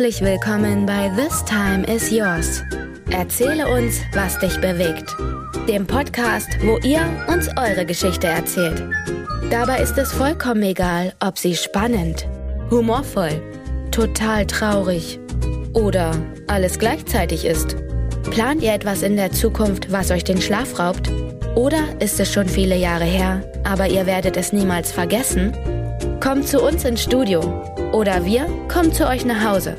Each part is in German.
Herzlich willkommen bei This Time is Yours. Erzähle uns, was dich bewegt. Dem Podcast, wo ihr uns eure Geschichte erzählt. Dabei ist es vollkommen egal, ob sie spannend, humorvoll, total traurig oder alles gleichzeitig ist. Plant ihr etwas in der Zukunft, was euch den Schlaf raubt? Oder ist es schon viele Jahre her, aber ihr werdet es niemals vergessen? Kommt zu uns ins Studio oder wir kommen zu euch nach Hause.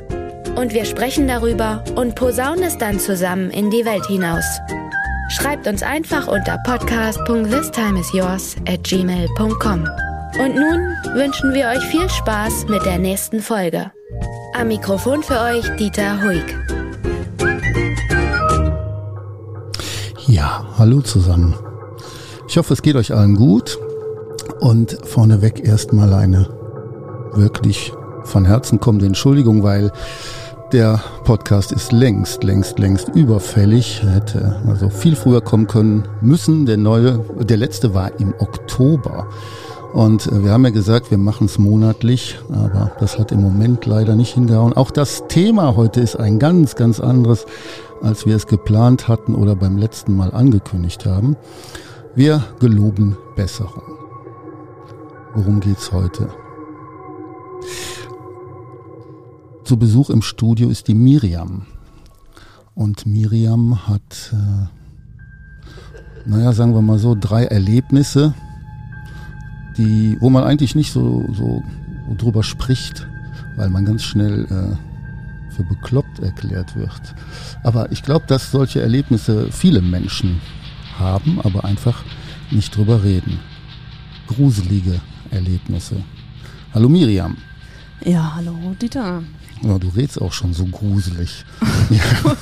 Und wir sprechen darüber und posaunen es dann zusammen in die Welt hinaus. Schreibt uns einfach unter podcast.thistimeisyours at gmail.com. Und nun wünschen wir euch viel Spaß mit der nächsten Folge. Am Mikrofon für euch Dieter Huig. Ja, hallo zusammen. Ich hoffe, es geht euch allen gut. Und vorneweg erstmal eine wirklich von Herzen kommende Entschuldigung, weil der Podcast ist längst, längst, längst überfällig. Er hätte also viel früher kommen können müssen. Der neue, der letzte war im Oktober. Und äh, wir haben ja gesagt, wir machen es monatlich, aber das hat im Moment leider nicht hingehauen. Auch das Thema heute ist ein ganz, ganz anderes, als wir es geplant hatten oder beim letzten Mal angekündigt haben. Wir geloben Besserung. Worum geht's heute? Zu Besuch im Studio ist die Miriam. Und Miriam hat, äh, naja, sagen wir mal so, drei Erlebnisse, die, wo man eigentlich nicht so, so, drüber spricht, weil man ganz schnell äh, für bekloppt erklärt wird. Aber ich glaube, dass solche Erlebnisse viele Menschen haben, aber einfach nicht drüber reden. Gruselige Erlebnisse. Hallo Miriam. Ja, hallo Dieter. Ja, du redest auch schon so gruselig. ja.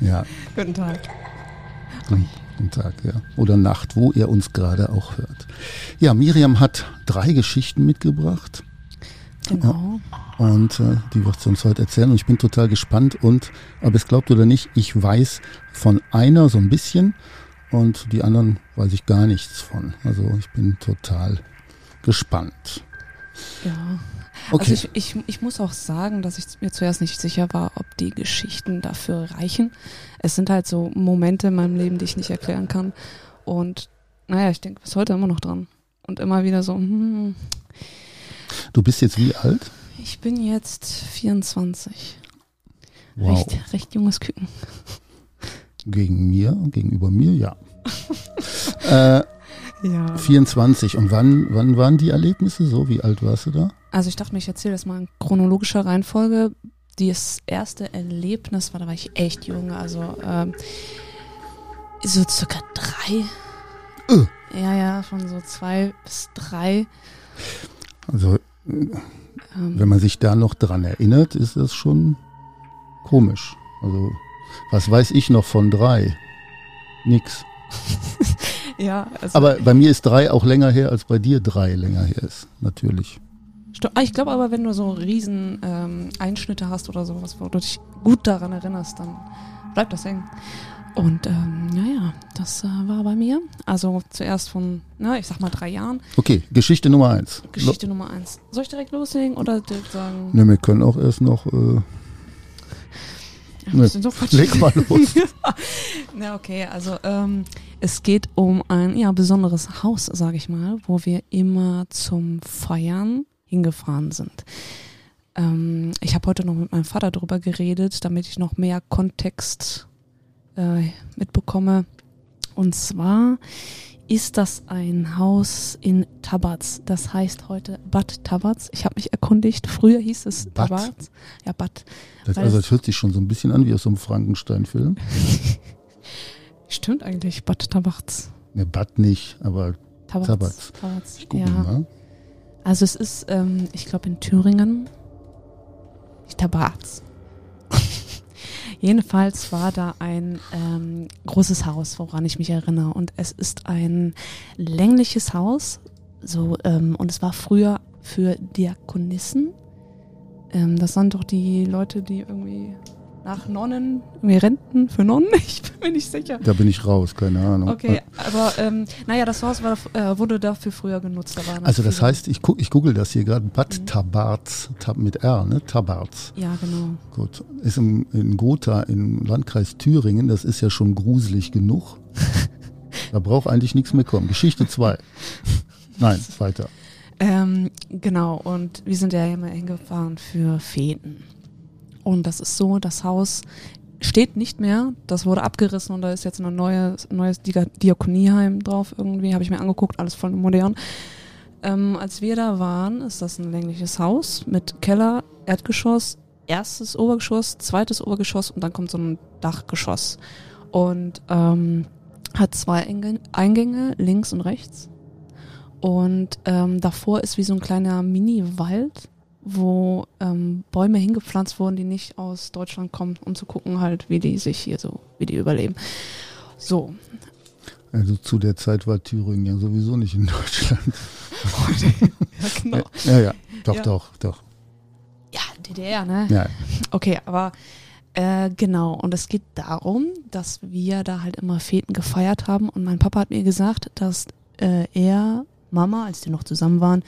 ja. Guten Tag. Guten Tag, ja. Oder Nacht, wo ihr uns gerade auch hört. Ja, Miriam hat drei Geschichten mitgebracht. Genau. Und äh, die wird sie uns heute erzählen. Und ich bin total gespannt. Und, ob es glaubt oder nicht, ich weiß von einer so ein bisschen und die anderen weiß ich gar nichts von. Also ich bin total gespannt. Ja. Okay. Also ich, ich, ich muss auch sagen, dass ich mir zuerst nicht sicher war, ob die Geschichten dafür reichen. Es sind halt so Momente in meinem Leben, die ich nicht erklären kann. Und naja, ich denke bis heute immer noch dran. Und immer wieder so, hm. Du bist jetzt wie alt? Ich bin jetzt 24. Wow. Recht, recht junges Küken. Gegen mir, gegenüber mir, ja. äh, Ja. 24. Und wann, wann waren die Erlebnisse so? Wie alt warst du da? Also ich dachte mir, ich erzähle das mal in chronologischer Reihenfolge. Das erste Erlebnis war, da war ich echt jung, also ähm, so circa drei. Äh. Ja, ja, von so zwei bis drei. Also, Ähm, wenn man sich da noch dran erinnert, ist das schon komisch. Also, was weiß ich noch von drei? Nix. ja, also Aber bei mir ist drei auch länger her, als bei dir drei länger her ist. Natürlich. Ah, ich glaube aber, wenn du so riesen ähm, Einschnitte hast oder sowas, wo du dich gut daran erinnerst, dann bleibt das hängen. Und ähm, ja, ja, das äh, war bei mir. Also zuerst von, na, ich sag mal drei Jahren. Okay, Geschichte Nummer eins. Geschichte Nummer eins. Soll ich direkt loslegen oder direkt sagen? Ne, wir können auch erst noch. Äh, ne, leg mal los. Na, okay, also ähm, es geht um ein ja, besonderes Haus, sage ich mal, wo wir immer zum Feiern hingefahren sind. Ähm, ich habe heute noch mit meinem Vater darüber geredet, damit ich noch mehr Kontext äh, mitbekomme. Und zwar ist das ein Haus in Tabatz. Das heißt heute Bad Tabatz. Ich habe mich erkundigt. Früher hieß es Bad? Tabatz. Ja, Bad. Das, also, das hört sich schon so ein bisschen an wie aus so einem Frankenstein-Film. Stimmt eigentlich, Bad Tabatz. Ne, Bad nicht, aber Tabatz. Tabatz. Tabatz. ich gucke Ja. mal. Also es ist, ähm, ich glaube in Thüringen, Tabatz. Jedenfalls war da ein ähm, großes Haus, woran ich mich erinnere. Und es ist ein längliches Haus. So, ähm, und es war früher für Diakonissen. Ähm, das sind doch die Leute, die irgendwie nach Nonnen, wir Renten für Nonnen, ich bin mir nicht sicher. Da bin ich raus, keine Ahnung. Okay, aber ähm, naja, das Haus war, äh, wurde dafür früher genutzt. Da waren Also das viele- heißt, ich, guck, ich google das hier gerade, Bad Mhm. Tabarz, Tab mit R, ne? Tabarz. Ja, genau. Gut. Ist im, in Gotha im Landkreis Thüringen, das ist ja schon gruselig genug. da braucht eigentlich nichts mehr kommen. Geschichte 2. Nein, weiter. Ähm, genau, und wir sind ja immer hingefahren für Feten. Und das ist so, das Haus steht nicht mehr, das wurde abgerissen und da ist jetzt ein neues, neues Dia- Diakonieheim drauf irgendwie, habe ich mir angeguckt, alles voll modern. Ähm, als wir da waren, ist das ein längliches Haus mit Keller, Erdgeschoss, erstes Obergeschoss, zweites Obergeschoss und dann kommt so ein Dachgeschoss. Und ähm, hat zwei Eingänge- Eingänge, links und rechts. Und ähm, davor ist wie so ein kleiner Mini-Wald, wo ähm, Bäume hingepflanzt wurden, die nicht aus Deutschland kommen, um zu gucken halt, wie die sich hier so, wie die überleben. So. Also zu der Zeit war Thüringen ja sowieso nicht in Deutschland. Ja, genau. Ja, ja. Doch, Ja. doch, doch. Ja, DDR, ne? Ja. Okay, aber äh, genau. Und es geht darum, dass wir da halt immer Feten gefeiert haben. Und mein Papa hat mir gesagt, dass äh, er, Mama, als die noch zusammen waren,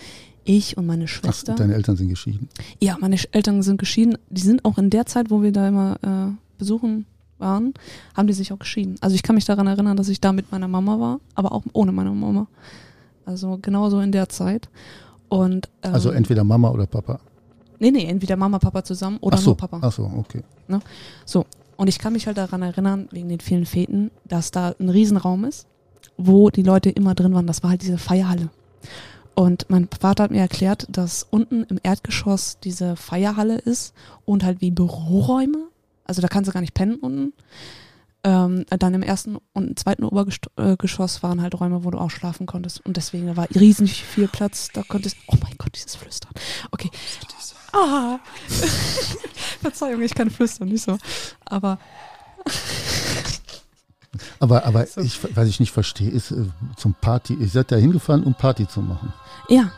ich und meine Ach, Schwester. deine Eltern sind geschieden. Ja, meine Eltern sind geschieden. Die sind auch in der Zeit, wo wir da immer äh, besuchen waren, haben die sich auch geschieden. Also ich kann mich daran erinnern, dass ich da mit meiner Mama war, aber auch ohne meine Mama. Also genauso in der Zeit. Und ähm, Also entweder Mama oder Papa. nee, nee, entweder Mama, Papa zusammen oder ach so, nur Papa. ach so, okay. Und ich kann mich halt daran erinnern, wegen den vielen Feten, dass da ein Riesenraum ist, wo die Leute immer drin waren. Das war halt diese Feierhalle. Und mein Vater hat mir erklärt, dass unten im Erdgeschoss diese Feierhalle ist und halt wie Büroräume. Also da kannst du gar nicht pennen unten. Ähm, dann im ersten und zweiten Obergeschoss waren halt Räume, wo du auch schlafen konntest. Und deswegen war riesig viel Platz. Da konntest, oh mein Gott, dieses Flüstern. Okay. Ah. Verzeihung, ich kann flüstern, nicht so. Aber Aber, aber So. ich, was ich nicht verstehe, ist äh, zum Party. Ihr seid da hingefahren, um Party zu machen. Ja,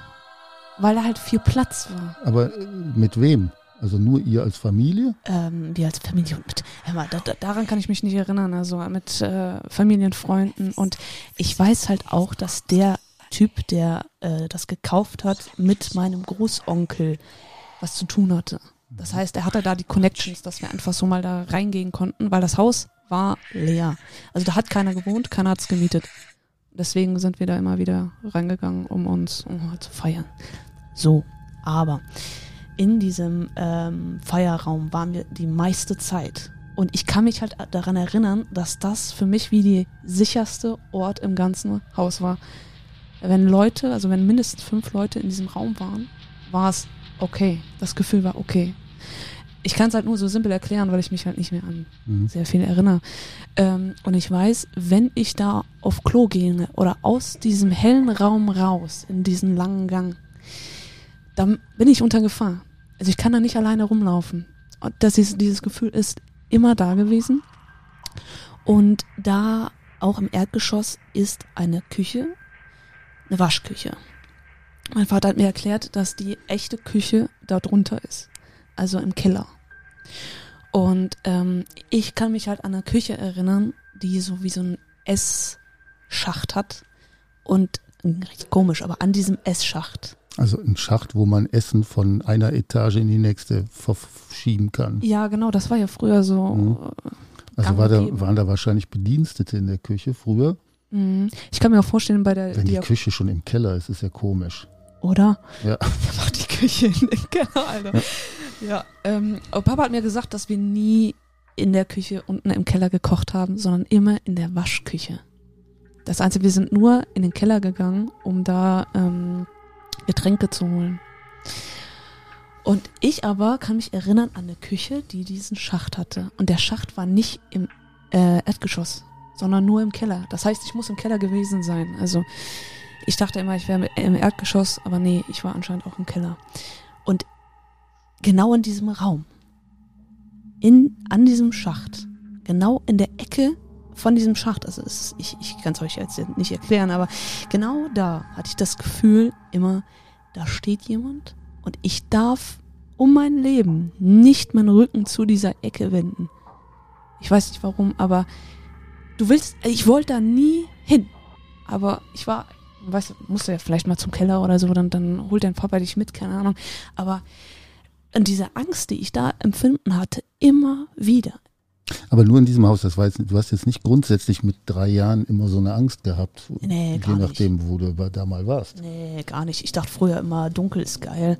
weil da halt viel Platz war. Aber äh, mit wem? Also nur ihr als Familie? Ähm, wir als Familie und mit, hör mal, da, da, daran kann ich mich nicht erinnern, also mit äh, Familienfreunden und ich weiß halt auch, dass der Typ, der äh, das gekauft hat, mit meinem Großonkel was zu tun hatte. Das heißt, er hatte da die Connections, dass wir einfach so mal da reingehen konnten, weil das Haus war leer. Also da hat keiner gewohnt, keiner hat's gemietet. Deswegen sind wir da immer wieder reingegangen, um uns halt zu feiern. So, aber in diesem ähm, Feierraum waren wir die meiste Zeit. Und ich kann mich halt daran erinnern, dass das für mich wie die sicherste Ort im ganzen Haus war. Wenn Leute, also wenn mindestens fünf Leute in diesem Raum waren, war es okay. Das Gefühl war okay. Ich kann es halt nur so simpel erklären, weil ich mich halt nicht mehr an Mhm. sehr viel erinnere. Ähm, und ich weiß, wenn ich da auf Klo gehe oder aus diesem hellen Raum raus, in diesen langen Gang, dann bin ich unter Gefahr. Also ich kann da nicht alleine rumlaufen. Und das ist, dieses Gefühl ist immer da gewesen. Und da auch im Erdgeschoss ist eine Küche, eine Waschküche. Mein Vater hat mir erklärt, dass die echte Küche da drunter ist, also im Keller. Und ähm, ich kann mich halt an eine Küche erinnern, die so wie so ein Essschacht hat. Und richtig komisch, aber an diesem Essschacht. Also ein Schacht, wo man Essen von einer Etage in die nächste verschieben kann. Ja, genau, das war ja früher so. Mhm. äh, Also war da, waren da wahrscheinlich Bedienstete in der Küche früher. Mhm. Ich kann mir auch vorstellen, bei der Wenn die Diak Küche schon im Keller ist, ist ja komisch. oder? Ja. Wer macht die Küche in den Keller, Alter? Ja, ähm, aber Papa hat mir gesagt, dass wir nie in der Küche unten im Keller gekocht haben, sondern immer in der Waschküche. Das Einzige, wir sind nur in den Keller gegangen, um da ähm, Getränke zu holen. Und ich aber kann mich erinnern an eine Küche, die diesen Schacht hatte. Und der Schacht war nicht im äh, Erdgeschoss, sondern nur im Keller. Das heißt, ich muss im Keller gewesen sein. Also ich dachte immer, ich wäre im Erdgeschoss, aber nee, ich war anscheinend auch im Keller. Und genau in diesem Raum, in, an diesem Schacht, genau in der Ecke von diesem Schacht, also ist, ich, ich kann es euch jetzt nicht erklären, aber genau da hatte ich das Gefühl immer, da steht jemand und ich darf um mein Leben nicht meinen Rücken zu dieser Ecke wenden. Ich weiß nicht warum, aber du willst, ich wollte da nie hin. Aber ich war, weißt du, musste ja vielleicht mal zum Keller oder so, dann, dann holt dein Papa dich mit, keine Ahnung. Aber und diese Angst, die ich da empfinden hatte, immer wieder. Aber nur in diesem Haus, das war jetzt, du hast jetzt nicht grundsätzlich mit drei Jahren immer so eine Angst gehabt. Nee, je gar nachdem, nicht. wo du da mal warst. Nee, gar nicht. Ich dachte früher immer, dunkel ist geil.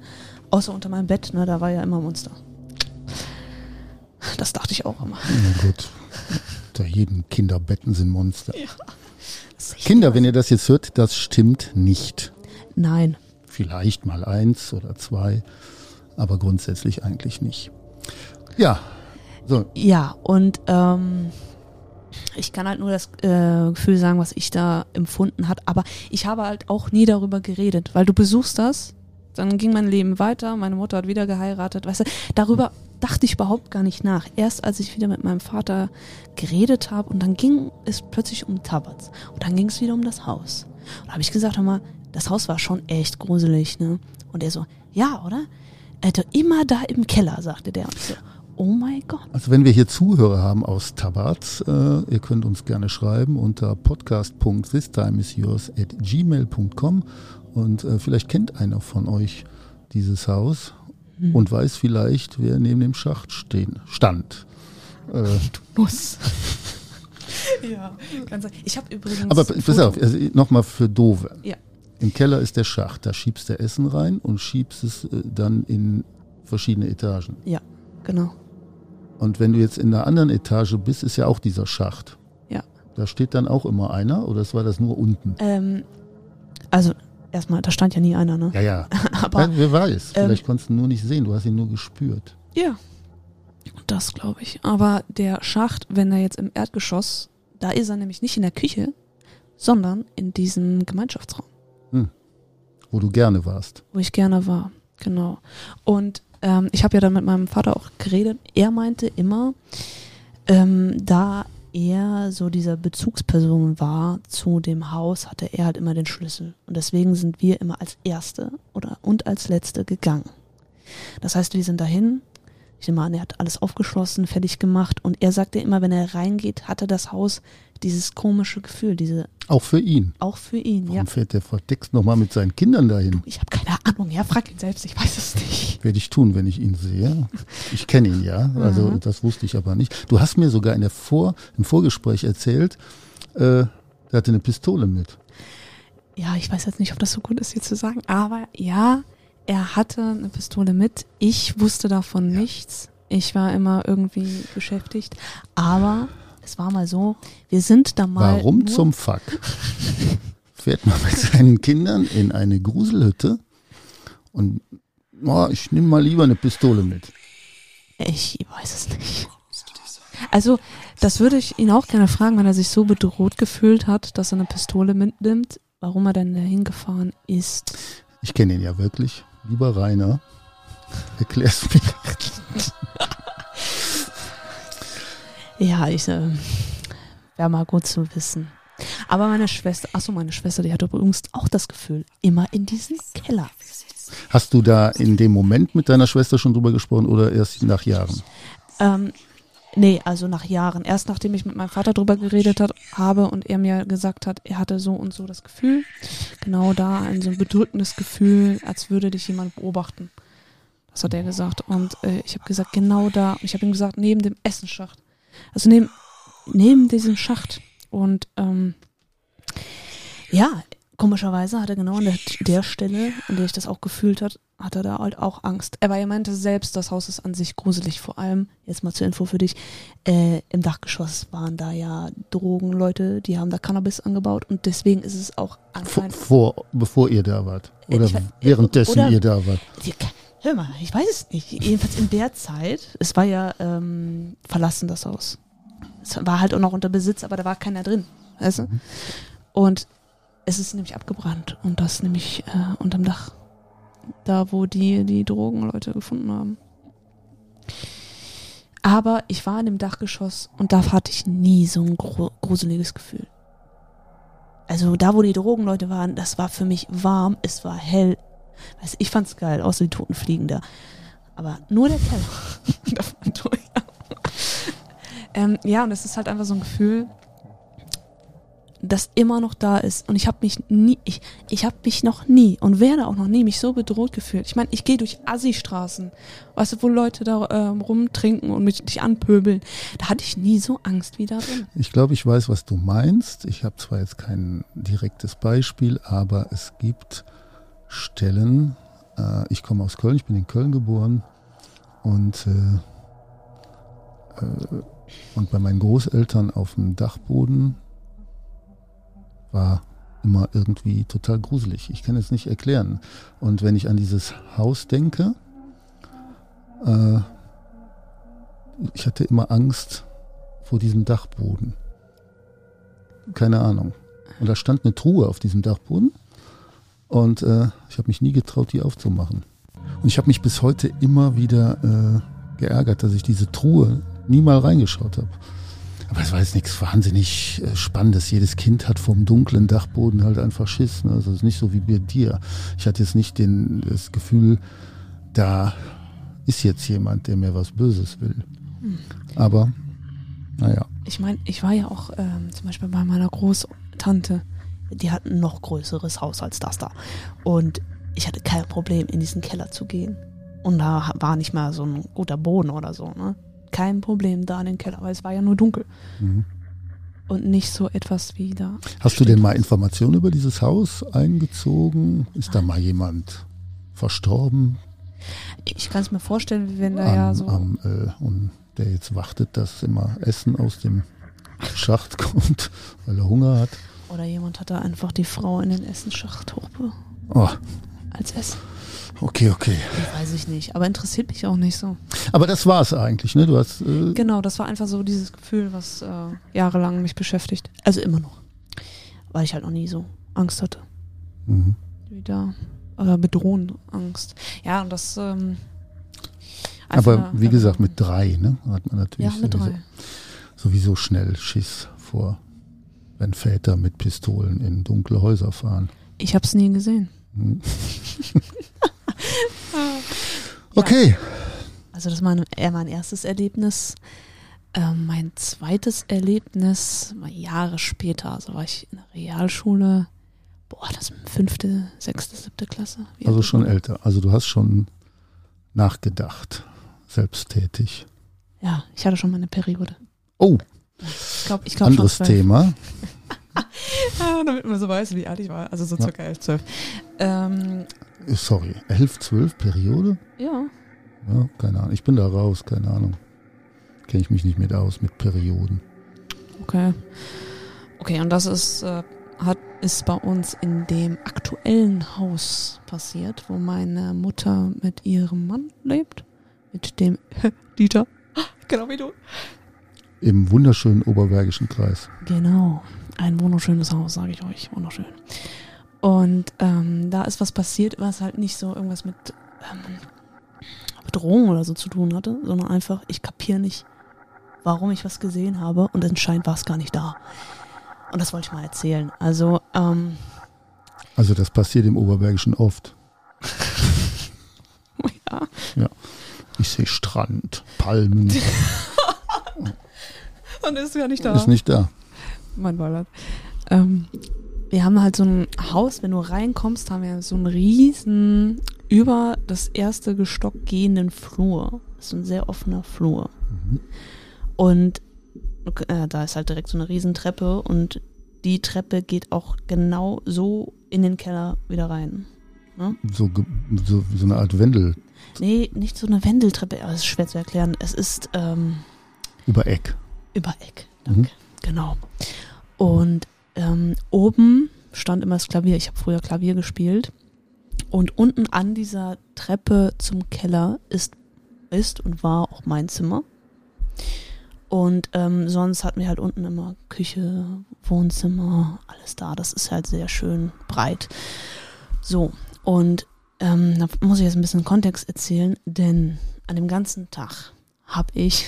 Außer unter meinem Bett, ne, da war ja immer Monster. Das dachte ich auch immer. Na gut. Unter jedem Kinderbetten sind Monster. Ist Kinder, wenn ihr das jetzt hört, das stimmt nicht. Nein. Vielleicht mal eins oder zwei, aber grundsätzlich eigentlich nicht. Ja, so, Ja, und ähm, ich kann halt nur das äh, Gefühl sagen, was ich da empfunden hat. Aber ich habe halt auch nie darüber geredet, weil du besuchst das, dann ging mein Leben weiter, meine Mutter hat wieder geheiratet, weißt du, darüber dachte ich überhaupt gar nicht nach. Erst als ich wieder mit meinem Vater geredet habe und dann ging es plötzlich um Tabatz und dann ging es wieder um das Haus. Und da habe ich gesagt, hör mal, das Haus war schon echt gruselig, ne? Und er so, ja, oder? Er hatte immer da im Keller, sagte der. So, oh mein Gott. Also wenn wir hier Zuhörer haben aus Tabarz, äh, ihr könnt uns gerne schreiben unter podcast.thistimesyours at gmail.com und äh, vielleicht kennt einer von euch dieses Haus Hm. und weiß vielleicht, wer neben dem Schacht stehen, stand. Äh, muss. ja, ganz Ich habe übrigens. aber pass auf, also nochmal für Dove. Ja. Im Keller ist der Schacht, da schiebst du Essen rein und schiebst es äh, dann in verschiedene Etagen. Ja, genau. Und wenn du jetzt in einer anderen Etage bist, ist ja auch dieser Schacht. Ja. Da steht dann auch immer einer oder war das nur unten? Ähm, also, erstmal, da stand ja nie einer, ne? Ja, ja. Aber, ja wer weiß. ähm, Vielleicht konntest du ihn nur nicht sehen, du hast ihn nur gespürt. ja. Das glaube ich. Aber der Schacht, wenn er jetzt im Erdgeschoss, da ist er nämlich nicht in der Küche, sondern in diesem Gemeinschaftsraum, Wo du gerne warst. wo ich gerne war. Genau. Und ähm, ich habe ja dann mit meinem Vater auch geredet. Er meinte immer, ähm, da er so dieser Bezugsperson war zu dem Haus, hatte er halt immer den Schlüssel. Und deswegen sind wir immer als Erste oder und als Letzte gegangen. Das heißt, wir sind dahin. Ich nehme an, er hat alles aufgeschlossen, fertig gemacht. Und er sagte immer, wenn er reingeht, hatte das Haus dieses komische Gefühl, diese, Auch für ihn. auch für ihn, Warum ja. fährt der verdeckt nochmal mit seinen Kindern dahin? Ich habe keine Ahnung, ja, frag ihn selbst, ich weiß es nicht. Werde ich tun, wenn ich ihn sehe. Ich kenne ihn ja, also Mhm. das wusste ich aber nicht. Du hast mir sogar in der Vor im Vorgespräch erzählt, äh, er hatte eine Pistole mit. Ja, ich weiß jetzt nicht, ob das so gut ist, hier zu sagen, aber ja, er hatte eine Pistole mit. Ich wusste davon nichts. Ich war immer irgendwie beschäftigt. Aber es war mal so, wir sind da mal. Warum zum Fuck? Fährt man mit seinen Kindern in eine Gruselhütte und oh, ich nehme mal lieber eine Pistole mit. Ich weiß es nicht. Also, das würde ich ihn auch gerne fragen, wenn er sich so bedroht gefühlt hat, dass er eine Pistole mitnimmt, warum er denn da hingefahren ist. Ich kenne ihn ja wirklich. Lieber Rainer, erklär's mir. Ja, ich äh, wäre mal gut zu wissen. Aber meine Schwester, achso, meine Schwester, die hat übrigens auch das Gefühl, immer in diesem Keller. Hast du da in dem Moment mit deiner Schwester schon drüber gesprochen oder erst nach Jahren? Ähm, nee, also nach Jahren. Erst nachdem ich mit meinem Vater drüber geredet hat, habe und er mir gesagt hat, er hatte so und so das Gefühl. Genau da, ein so ein bedrückendes Gefühl, als würde dich jemand beobachten. Das hat er gesagt. Und äh, ich habe gesagt, genau da. Und ich habe ihm gesagt, neben dem Essenschacht. Also neben, neben diesem Schacht. Und ähm, ja, komischerweise hat er genau an der, der Stelle, an der ich das auch gefühlt hat, hat er da halt auch Angst. Er war, er meinte selbst, das Haus ist an sich gruselig. Vor allem, jetzt mal zur Info für dich, äh, im Dachgeschoss waren da ja Drogenleute, die haben da Cannabis angebaut und deswegen ist es auch Vor, anscheinend. vor, bevor ihr da wart? Oder Ich währenddessen oder- ihr da wart? Die- Hör mal, ich weiß es nicht. Jedenfalls in der Zeit, es war ja ähm, verlassen, das Haus. Es war halt auch noch unter Besitz, aber da war keiner drin. Weißt du? Und es ist nämlich abgebrannt und das nämlich äh, unterm Dach. Da, wo die die Drogenleute gefunden haben. Aber ich war in dem Dachgeschoss und da hatte ich nie so ein gru gruseliges Gefühl. Also da, wo die Drogenleute waren, das war für mich warm, es war hell. Weißt, du, ich fand's geil, außer die toten Fliegen da. Aber nur der Keller. Ähm, ja, und es ist halt einfach so ein Gefühl, das immer noch da ist. Und ich habe mich nie, ich, ich habe mich noch nie und werde auch noch nie mich so bedroht gefühlt. Ich meine, ich gehe durch Assi-Straßen, weißt du, wo Leute da ähm, rumtrinken und mich dich anpöbeln. Da hatte ich nie so Angst wie da drin. Ich glaube, ich weiß, was du meinst. Ich habe zwar jetzt kein direktes Beispiel, aber es gibt Stellen, äh, ich komme aus Köln, ich bin in Köln geboren und äh, äh, und bei meinen Großeltern auf dem Dachboden war immer irgendwie total gruselig. Ich kann es nicht erklären. Und wenn ich an dieses Haus denke, äh, ich hatte immer Angst vor diesem Dachboden. Keine Ahnung. Und da stand eine Truhe auf diesem Dachboden und äh, ich habe mich nie getraut, die aufzumachen. Und ich habe mich bis heute immer wieder äh, geärgert, dass ich diese Truhe nie mal reingeschaut habe. Aber es war jetzt nichts wahnsinnig äh, Spannendes. Jedes Kind hat vom dunklen Dachboden halt einfach Schiss. Ne? Also es ist nicht so wie bei dir. Ich hatte jetzt nicht den, das Gefühl, da ist jetzt jemand, der mir was Böses will. Hm. Aber, naja. Ich meine, ich war ja auch ähm, zum Beispiel bei meiner Großtante. Die hat ein noch größeres Haus als das da. Und ich hatte kein Problem, in diesen Keller zu gehen. Und da war nicht mal so ein guter Boden oder so. Ne? kein Problem da in den Keller, weil es war ja nur dunkel. Mhm. Und nicht so etwas wie da. Hast du denn mal Informationen über dieses Haus eingezogen? Ist da mal jemand verstorben? Ich kann es mir vorstellen, wenn da ja so. Am, äh, und der jetzt wartet, dass immer Essen aus dem Schacht kommt, weil er Hunger hat. Oder jemand hat da einfach die Frau in den Essensschacht hochbe. Oh. Als Essen. Okay, okay. weiß ich nicht, aber interessiert mich auch nicht so. Aber das war es eigentlich, ne? Du hast. Äh genau, das war einfach so dieses Gefühl, was äh, jahrelang mich beschäftigt. Also immer noch. Weil ich halt noch nie so Angst hatte. Mhm. Wieder. Oder bedrohend Angst. Ja, und das. Ähm, aber wie gesagt, mit drei, ne? Hat man natürlich ja, mit sowieso, drei. sowieso schnell Schiss vor, wenn Väter mit Pistolen in dunkle Häuser fahren. Ich habe es nie gesehen. Hm. Okay. Also das war mein erstes Erlebnis. Ähm, mein zweites Erlebnis war Jahre später. Also war ich in der Realschule. Boah, das ist fünfte, sechste, siebte Klasse. Wie also schon war? älter. Also du hast schon nachgedacht, selbsttätig. Ja, ich hatte schon mal eine Periode. Oh. Ich glaube, ich glaube Anderes Thema. Damit man so weiß, wie alt ich war. Also so circa ja. 11, 12. Ähm, Sorry, 11, 12 Periode? Ja. Ja, keine Ahnung. Ich bin da raus, keine Ahnung. Kenne ich mich nicht mit aus, mit Perioden. Okay. Okay, und das ist, äh, hat, ist bei uns in dem aktuellen Haus passiert, wo meine Mutter mit ihrem Mann lebt. Mit dem Dieter. Genau wie du. Im wunderschönen Oberbergischen Kreis. Genau. Ein wunderschönes Haus, sage ich euch. Wunderschön. Und ähm, da ist was passiert, was halt nicht so irgendwas mit ähm, Bedrohung oder so zu tun hatte, sondern einfach, ich kapiere nicht, warum ich was gesehen habe und anscheinend war es gar nicht da. Und das wollte ich mal erzählen. Also, ähm, also das passiert im Oberbergischen oft. ja. Ja. Ich sehe Strand, Palmen. und ist ja nicht da. Ist nicht da. Mein Ballert. Ähm, wir haben halt so ein Haus, wenn du reinkommst, haben wir so einen riesen über das erste Gestock gehenden Flur. Das ist ein sehr offener Flur. Mhm. Und äh, da ist halt direkt so eine Riesentreppe und die Treppe geht auch genau so in den Keller wieder rein. Ne? So, so, so eine Art Wendel. Nee, nicht so eine Wendeltreppe, aber es ist schwer zu erklären. Es ist ähm, über Eck. Über Eck, danke. Mhm. Genau. Und ähm, oben stand immer das Klavier. Ich habe früher Klavier gespielt. Und unten an dieser Treppe zum Keller ist, ist und war auch mein Zimmer. Und ähm, sonst hatten wir halt unten immer Küche, Wohnzimmer, alles da. Das ist halt sehr schön breit. So, und ähm, da muss ich jetzt ein bisschen Kontext erzählen, denn an dem ganzen Tag habe ich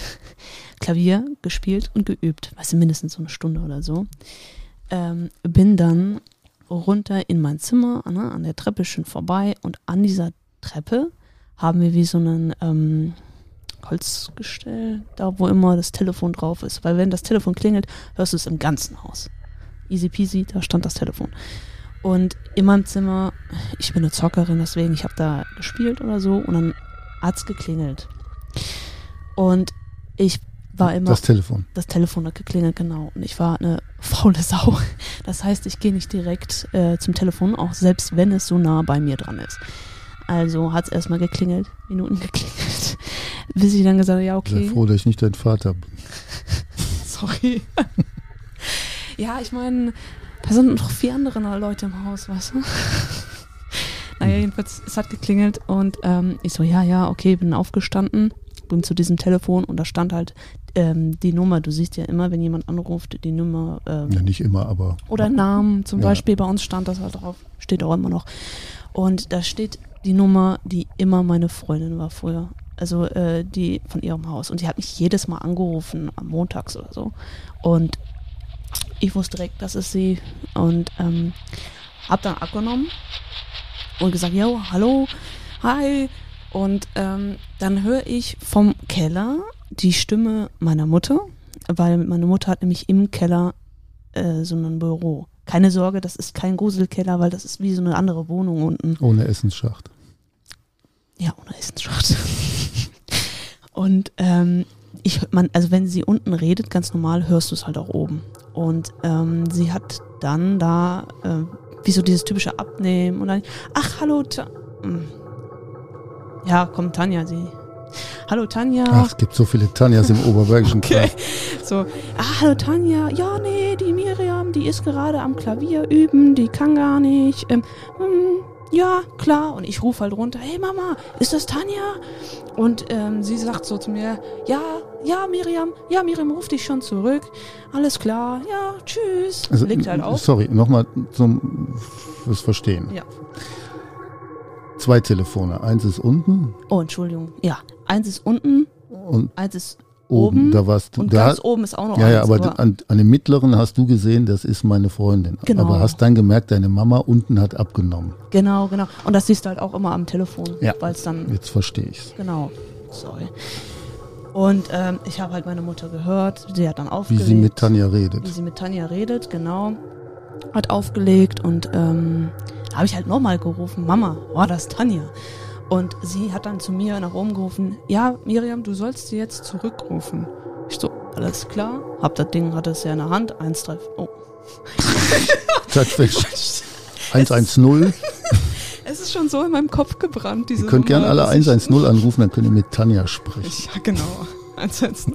Klavier gespielt und geübt. Weißt du, mindestens so eine Stunde oder so ähm, bin dann runter in mein Zimmer, ne, an der Treppe schön vorbei und an dieser Treppe haben wir wie so einen ähm, Holzgestell, da wo immer das Telefon drauf ist. Weil wenn das Telefon klingelt, hörst du es im ganzen Haus. Easy peasy, da stand das Telefon. Und in meinem Zimmer, ich bin eine Zockerin, deswegen, ich habe da gespielt oder so und dann hat's geklingelt. Und ich war immer. Das Telefon. Das Telefon hat geklingelt, genau. Und ich war eine faule Sau. Das heißt, ich gehe nicht direkt äh, zum Telefon, auch selbst wenn es so nah bei mir dran ist. Also hat es erstmal geklingelt, Minuten geklingelt, bis ich dann gesagt habe, ja, okay. Sehr froh, dass ich nicht dein Vater bin. Sorry. ja, ich meine, da sind noch vier andere Leute im Haus, weißt du? naja, jedenfalls, es hat geklingelt und ähm, ich so, ja, ja, okay, bin aufgestanden, bin zu diesem Telefon und da stand halt ähm, die Nummer. Du siehst ja immer, wenn jemand anruft, die Nummer. Ähm, Ja, nicht immer, aber oder Namen zum Ja. Beispiel. Bei uns stand das halt drauf, steht auch immer noch. Und da steht die Nummer, die immer meine Freundin war früher. Also äh, die von ihrem Haus. Und sie hat mich jedes Mal angerufen, am Montags oder so. Und ich wusste direkt, das ist sie. Und ähm, hab dann abgenommen und gesagt, yo, hallo, hi. Und ähm, dann höre ich vom Keller die Stimme meiner Mutter, weil meine Mutter hat nämlich im Keller äh, so ein Büro. Keine Sorge, das ist kein Gruselkeller, weil das ist wie so eine andere Wohnung unten. ohne Essensschacht. Ja, ohne Essensschacht. Und ähm, ich, man, also wenn sie unten redet, ganz normal, hörst du es halt auch oben. Und ähm, sie hat dann da, äh, wie so dieses typische Abnehmen und dann, ach, hallo, Hm. Ja, komm, Tanja, sie. Hallo, Tanja. Ach, es gibt so viele Tanjas im Oberbergischen Kreis. So, ah, hallo Tanja, ja, nee, die Miriam, die ist gerade am Klavier üben, die kann gar nicht. Ähm, hm, ja, klar. Und ich rufe halt runter, hey Mama, ist das Tanja? Und ähm, sie sagt so zu mir, ja, ja, Miriam, ja, Miriam ruft dich schon zurück. Alles klar, ja, tschüss. Also, Legt halt auf. Sorry, nochmal zum fürs Verstehen. Ja. Zwei Telefone. Eins ist unten Oh, Entschuldigung. Ja, eins ist unten, und eins ist oben. oben. Da warst du. und da, ganz oben ist auch noch ja, eins. ja, aber an, an dem mittleren hast du gesehen, das ist meine Freundin. Genau. Aber hast dann gemerkt, deine Mama unten hat abgenommen. genau, genau. Und das siehst du halt auch immer am Telefon, Ja. weil es dann Jetzt verstehe ich's. Genau. Sorry. Und ähm, ich habe halt meine Mutter gehört. Sie hat dann Wie aufgelegt. sie mit Tanja Wie redet. sie mit Tanja redet, genau. Hat aufgelegt und ähm, habe ich halt nochmal gerufen, Mama, war das Tanja? Und sie hat dann zu mir nach oben gerufen, ja, Miriam, du sollst sie jetzt zurückrufen. Ich so, alles klar. Hab das Ding, hatte es ja in der Hand. Eins, drei, oh. Tatsächlich. 110. Es ist schon so in meinem Kopf gebrannt, diese Ihr könnt gerne alle dass ich- 110 anrufen, dann könnt ihr mit Tanja sprechen. Ja, genau. 110.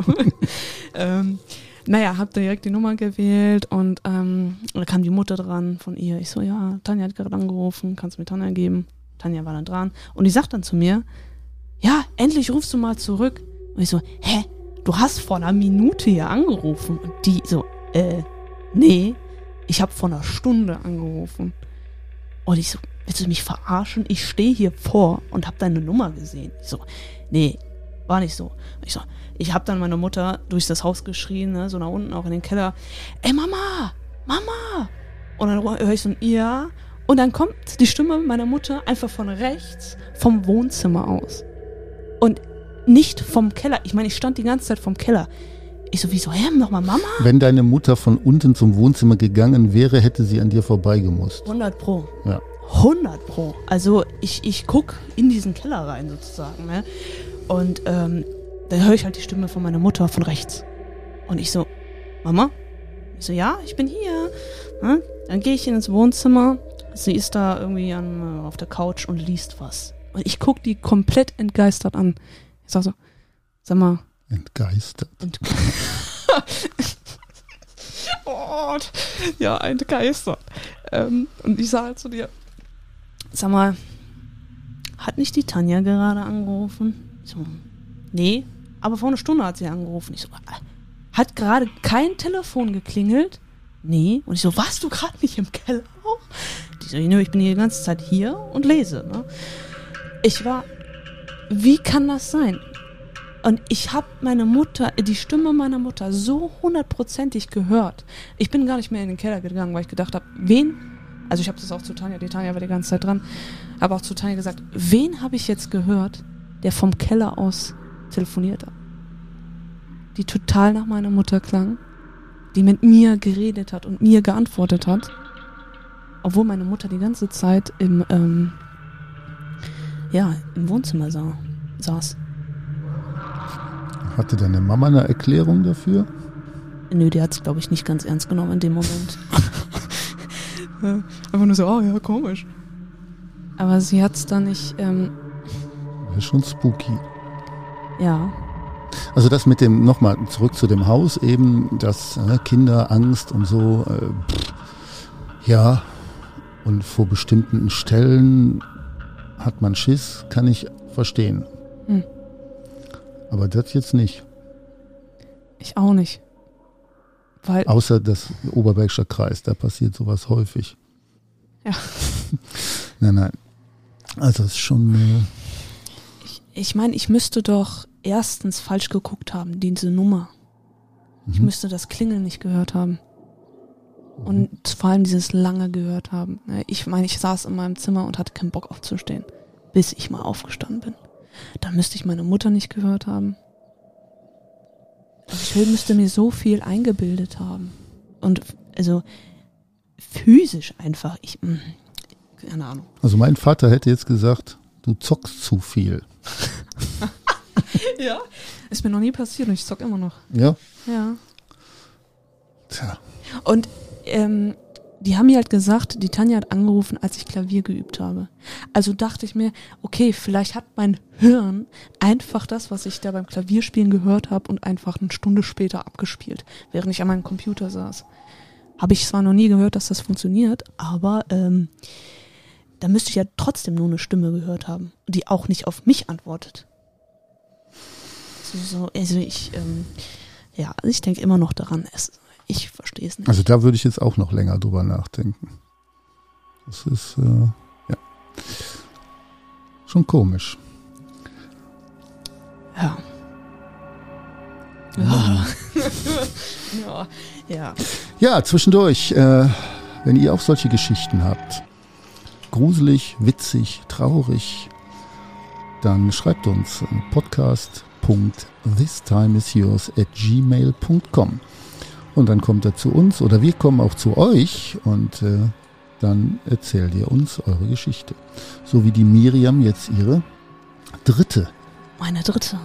ähm, naja, hab direkt die Nummer gewählt und ähm, da kam die Mutter dran von ihr. Ich so, ja, Tanja hat gerade angerufen, kannst du mir Tanja geben? Tanja war dann dran und die sagt dann zu mir, ja, endlich rufst du mal zurück. Und ich so, hä, du hast vor einer Minute hier angerufen. Und die so, äh, nee, ich habe vor einer Stunde angerufen. Und ich so, willst du mich verarschen? Ich stehe hier vor und habe deine Nummer gesehen. Ich so, nee, war nicht so. Ich so, ich habe dann meine Mutter durch das Haus geschrien, ne, so nach unten auch in den Keller. Ey Mama, Mama. Und dann höre ich so ein Ja. Und dann kommt die Stimme meiner Mutter einfach von rechts vom Wohnzimmer aus. Und nicht vom Keller. Ich meine, ich stand die ganze Zeit vom Keller. Ich so, wieso, hä, nochmal Mama? Wenn deine Mutter von unten zum Wohnzimmer gegangen wäre, hätte sie an dir vorbeigemusst. 100 Pro. Ja. 100 Pro. Also ich, ich guck in diesen Keller rein sozusagen. Ne? Und ähm, da höre ich halt die Stimme von meiner Mutter von rechts. Und ich so, Mama? Ich so, ja, ich bin hier. Ne? Dann gehe ich ins Wohnzimmer. Sie ist da irgendwie an, äh, auf der Couch und liest was. Und ich guck die komplett entgeistert an. Ich sag so, sag mal, Entgeistert. und oh, ja, entgeistert. Ähm, und ich sage halt zu dir, sag mal, hat nicht die Tanja gerade angerufen? Ich so, nee, aber vor einer Stunde hat sie angerufen. Ich so, "Ah, hat gerade kein Telefon geklingelt? Nee. Und ich so, warst du gerade nicht im Keller auch? Die so, ich bin die ganze Zeit hier und lese. Ne? Ich war, wie kann das sein? Und ich habe meine Mutter, die Stimme meiner Mutter so hundertprozentig gehört. Ich bin gar nicht mehr in den Keller gegangen, weil ich gedacht habe, wen, also ich habe das auch zu Tanja, die Tanja war die ganze Zeit dran, aber auch zu Tanja gesagt, wen habe ich jetzt gehört, der vom Keller aus telefoniert hat. Die total nach meiner Mutter klang, die mit mir geredet hat und mir geantwortet hat, obwohl meine Mutter die ganze Zeit im, ähm, ja, im Wohnzimmer sa saß. Hatte deine Mama eine Erklärung dafür? Nö, die hat es, glaube ich, nicht ganz ernst genommen in dem Moment. ja, einfach nur so, oh ja, komisch. Aber sie hat es dann nicht, ähm, Das ist schon spooky. Ja, Also das mit dem, nochmal zurück zu dem Haus eben, dass äh, Kinder Angst und so, äh, pff, ja, und vor bestimmten Stellen hat man Schiss, kann ich verstehen. Hm. Aber das jetzt nicht. ich auch nicht. Weil, Außer das Oberbergischer Kreis, da passiert sowas häufig. Ja. nein, nein. Also es ist schon, äh, ich, ich meine, ich müsste doch erstens falsch geguckt haben, diese Nummer. Ich mhm. müsste das Klingeln nicht gehört haben. Und vor allem dieses lange gehört haben. Ne, Ich meine, ich saß in meinem Zimmer und hatte keinen Bock aufzustehen, bis ich mal aufgestanden bin. Dann müsste ich meine Mutter nicht gehört haben. Also ich will- müsste mir so viel eingebildet haben. Und also physisch einfach. Ich, mh, keine Ahnung. also mein Vater hätte jetzt gesagt, du zockst zu viel. Ja. Ist mir noch nie passiert und ich zock immer noch. Ja? Ja. Tja. Und ähm, die haben mir halt gesagt, die Tanja hat angerufen, als ich Klavier geübt habe. Also dachte ich mir, okay, vielleicht hat mein Hirn einfach das, was ich da beim Klavierspielen gehört habe und einfach eine Stunde später abgespielt, während ich an meinem Computer saß. Habe ich zwar noch nie gehört, dass das funktioniert, aber ähm, da müsste ich ja trotzdem nur eine Stimme gehört haben, die auch nicht auf mich antwortet. So, so, also ich, ähm, ja, also ich denke immer noch daran, es, ich verstehe es nicht. Also da würde ich jetzt auch noch länger drüber nachdenken. Das ist, äh, ja, schon komisch. Ja. Ja. ja. Ja. Ja, zwischendurch, äh, wenn ihr auch solche Geschichten habt, gruselig, witzig, traurig, dann schreibt uns podcast.thistimeisyours at gmail.com und dann kommt er zu uns oder wir kommen auch zu euch und äh, dann erzählt ihr uns eure Geschichte. So wie die Miriam jetzt ihre dritte. Meine dritte.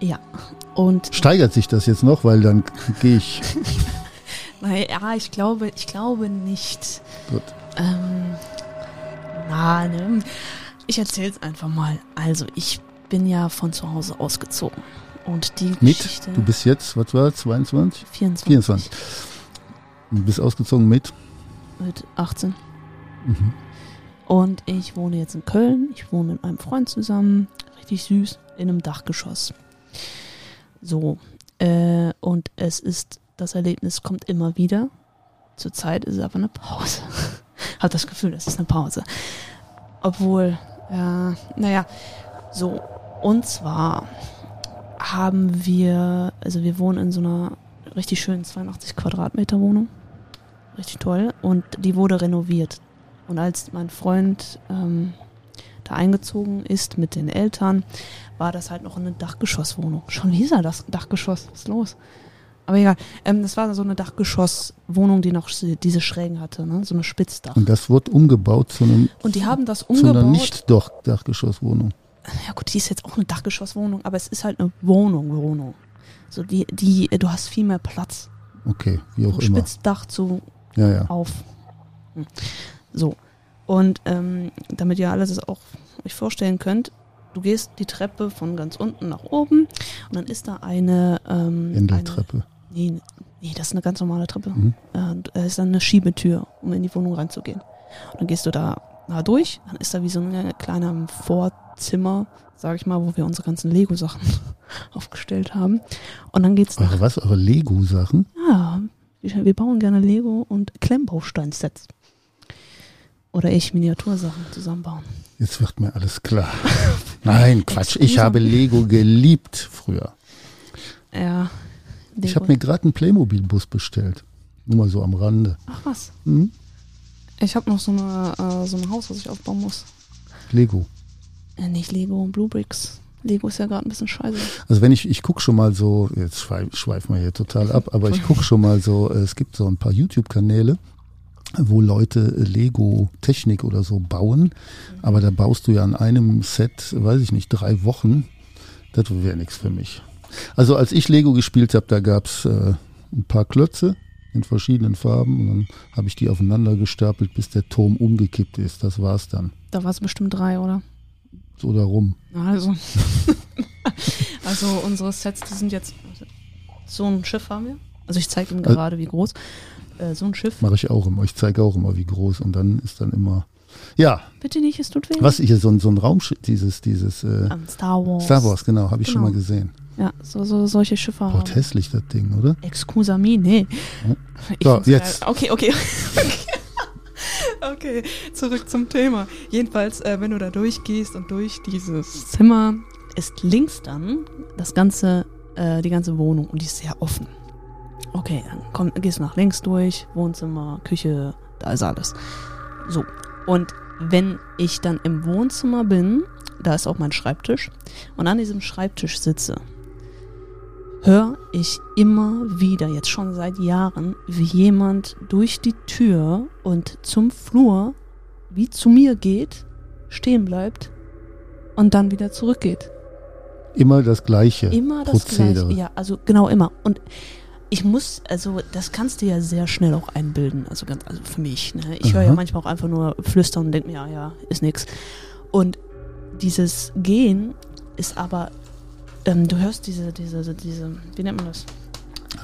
Ja. Und Steigert sich das jetzt noch, weil dann gehe ich. naja, ich glaube, ich glaube nicht. Gut. Ähm, na, ne? Ich erzähl's einfach mal. Also, ich bin ja von zu Hause ausgezogen. Und die Mit, Geschichte. du bist jetzt, was war das, 22? 24. 24. Du bist ausgezogen mit? Mit 18. Mhm. Und ich wohne jetzt in Köln. Ich wohne mit meinem Freund zusammen. Richtig süß. In einem Dachgeschoss. So. Äh, und es ist, das Erlebnis kommt immer wieder. Zurzeit ist es aber eine Pause. Hat das Gefühl, es ist eine Pause. Obwohl, ja, naja, so. Und zwar haben wir, also wir wohnen in so einer richtig schönen 82 Quadratmeter Wohnung. Richtig toll. Und die wurde renoviert. Und als mein Freund ähm, da eingezogen ist mit den Eltern, war das halt noch eine Dachgeschosswohnung. Schon wieder das Dachgeschoss. Was ist los? Aber egal. Ähm, das war so eine Dachgeschosswohnung, die noch diese Schrägen hatte, ne? so eine Spitzdach. Und das wird umgebaut zu, einem, Und die haben das zu einer umgebaut. Nicht-Dachgeschosswohnung. ja gut, die ist jetzt auch eine Dachgeschosswohnung, aber es ist halt eine Wohnung, Wohnung. So die, die, du hast viel mehr Platz. Okay, wie auch Vom immer. Spitzdach zu Ja, ja. auf. Hm. So. Und ähm, damit ihr alles es auch euch vorstellen könnt, du gehst die Treppe von ganz unten nach oben und dann ist da eine ähm, Wendeltreppe. Eine, nee, nee, das ist eine ganz normale Treppe. Mhm. Äh, da ist dann eine Schiebetür, um in die Wohnung reinzugehen. Und dann gehst du da, durch, dann ist da wie so ein kleiner Vorzimmer, sag ich mal, wo wir unsere ganzen Lego-Sachen aufgestellt haben. Und dann geht's nach Eure was? Eure Lego-Sachen? ja, wir bauen gerne Lego und Klemmbausteinsets. Oder ich Miniatursachen zusammenbauen. Jetzt wird mir alles klar. Nein, Quatsch. Ich habe Lego geliebt früher. Ja. Ich habe mir gerade einen Playmobil-Bus bestellt. Nur mal so am Rande. Ach was. Mhm. Ich habe noch so, eine, äh, so ein Haus, was ich aufbauen muss. Lego. Äh, nicht Lego, Blue Bricks. Lego ist ja gerade ein bisschen scheiße. Also wenn ich, ich gucke schon mal so, jetzt schweifen schweif wir hier total ab, aber ich gucke schon mal so, äh, es gibt so ein paar YouTube-Kanäle, wo Leute Lego-Technik oder so bauen, aber da baust du ja an einem Set, weiß ich nicht, drei Wochen. Das wäre nichts für mich. Also als ich Lego gespielt habe, da gab's äh, ein paar Klötze in verschiedenen Farben und dann habe ich die aufeinander gestapelt, bis der Turm umgekippt ist. Das war's dann. Da war es bestimmt drei, oder? So darum. Also. also unsere Sets, die sind jetzt. So ein Schiff haben wir. Also ich zeige ihm gerade, wie groß. Äh, so ein Schiff. Mache ich auch immer. Ich zeige auch immer, wie groß. Und dann ist dann immer. Ja, Bitte nicht, es tut weh. was hier so ein, so ein Raumschiff, dieses, dieses äh, Star Wars. Star Wars, genau, habe ich schon Genau. mal gesehen. Ja, so, so solche Schiffe haben. Boah, hässlich das Ding, oder? Excusa me, nee. Ich So, find's jetzt. geil. Okay, okay. okay, zurück zum Thema. Jedenfalls, äh, wenn du da durchgehst und durch dieses Zimmer, ist links dann das ganze, äh, die ganze Wohnung und die ist sehr offen. Okay, dann komm, gehst du nach links durch, Wohnzimmer, Küche, da ist alles. So, und wenn ich dann im Wohnzimmer bin, da ist auch mein Schreibtisch, und an diesem Schreibtisch sitze, höre ich immer wieder, jetzt schon seit Jahren, wie jemand durch die Tür und zum Flur, wie zu mir geht, stehen bleibt und dann wieder zurückgeht. Immer das gleiche Immer das Prozedere. Gleiche. Ja, also genau immer. Und ich muss, also das kannst du ja sehr schnell auch einbilden. Also ganz, also für mich. Ne? Ich höre ja manchmal auch einfach nur flüstern und denke mir, ja, ja, ist nix. Und dieses Gehen ist aber, ähm, du hörst diese, diese, diese, wie nennt man das?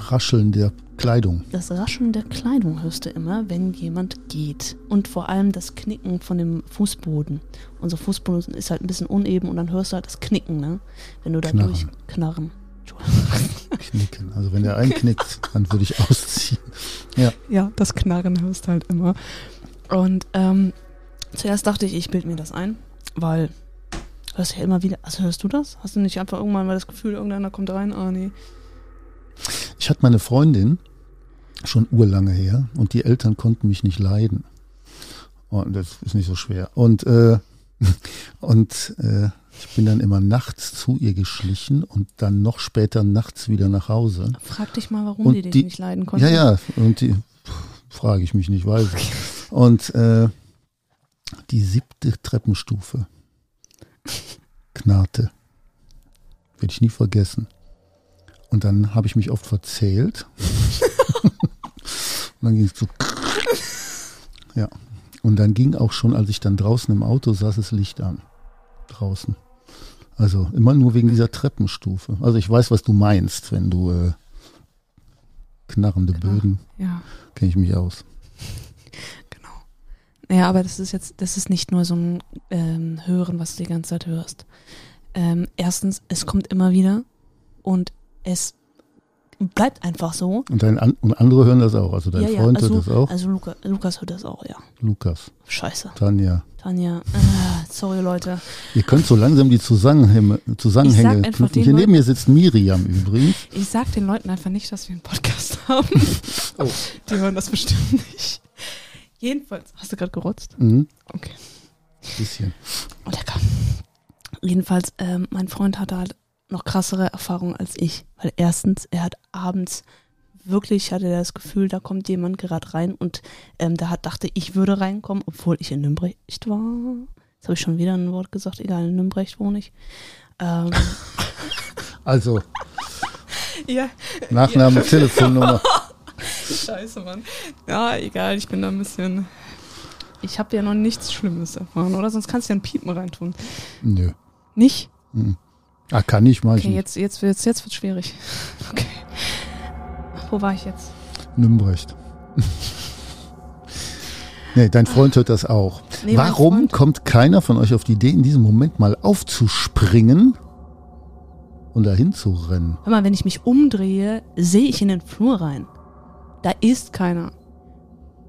Rascheln der Kleidung. Das Rascheln der Kleidung hörst du immer, wenn jemand geht. Und vor allem das Knicken von dem Fußboden. Unser Fußboden ist halt ein bisschen uneben und dann hörst du halt das Knicken, ne? Wenn du da Knarren. durchknarren. Knicken. Also wenn der einknickt, dann würde ich ausziehen. Ja. Ja, das Knarren hörst halt immer. Und ähm, zuerst dachte ich, ich bild mir das ein, weil hörst du ja immer wieder. Also hörst du das? Hast du nicht einfach irgendwann mal das Gefühl, irgendeiner kommt rein? Ah, nee. Ich hatte meine Freundin schon urlange her und die Eltern konnten mich nicht leiden. Und das ist nicht so schwer. Und, äh, und äh, ich bin dann immer nachts zu ihr geschlichen und dann noch später nachts wieder nach Hause. Frag dich mal, warum Und die dich die- nicht leiden konnten. Ja, ja, und die frage ich mich nicht, weiß ich. Und äh, die siebte Treppenstufe knarrte. Werde ich nie vergessen. Und dann habe ich mich oft verzählt. und dann ging es so. Ja. Und dann ging auch schon, als ich dann draußen im Auto saß, das Licht an. Draußen. Also immer nur wegen dieser Treppenstufe. Also ich weiß, was du meinst, wenn du äh, knarrende Genau. Böden, Ja, kenne ich mich aus. Naja, aber das ist jetzt, das ist nicht nur so ein ähm, Hören, was du die ganze Zeit hörst. Ähm, erstens, es kommt immer wieder und es bleibt einfach so. Und, dein An und andere hören das auch. Also dein ja, ja, Freund also, hört das auch. Also Luca, Lukas hört das auch, ja. Lukas, Scheiße. Tanja. Tanja, äh, sorry Leute. Ihr könnt so langsam die Zusammenhänge, Zusammenhänge Hier neben mir sitzt Miriam übrigens. Ich sag den Leuten einfach nicht, dass wir einen Podcast haben. Oh. Die hören das bestimmt nicht. Jedenfalls, hast du gerade gerotzt? Mhm. Okay. Bisschen. Oh, lecker. Jedenfalls, ähm, mein Freund hatte halt noch krassere Erfahrungen als ich. Weil erstens, er hat abends wirklich, hatte er das Gefühl, da kommt jemand gerade rein und ähm, der hat, dachte, ich würde reinkommen, obwohl ich in Nümbrecht war. Jetzt habe ich schon wieder ein Wort gesagt, egal, in Nümbrecht wohne ich. Ähm, Also, ja, Nachname, Telefonnummer. Scheiße, Mann. Ja, egal, ich bin da ein bisschen. Ich habe ja noch nichts Schlimmes erfahren, oder? Sonst kannst du ja ein Piepen reintun. Nö. Nicht? Ah, kann ich, mach ich Okay, nicht. jetzt, jetzt wird's, jetzt wird's schwierig. Okay. Wo war ich jetzt? Nümbrecht. nee, dein Freund hört das auch. Nee, Warum kommt keiner von euch auf die Idee, in diesem Moment mal aufzuspringen und dahin zu rennen? Hör mal, wenn ich mich umdrehe, sehe ich in den Flur rein. Da ist keiner.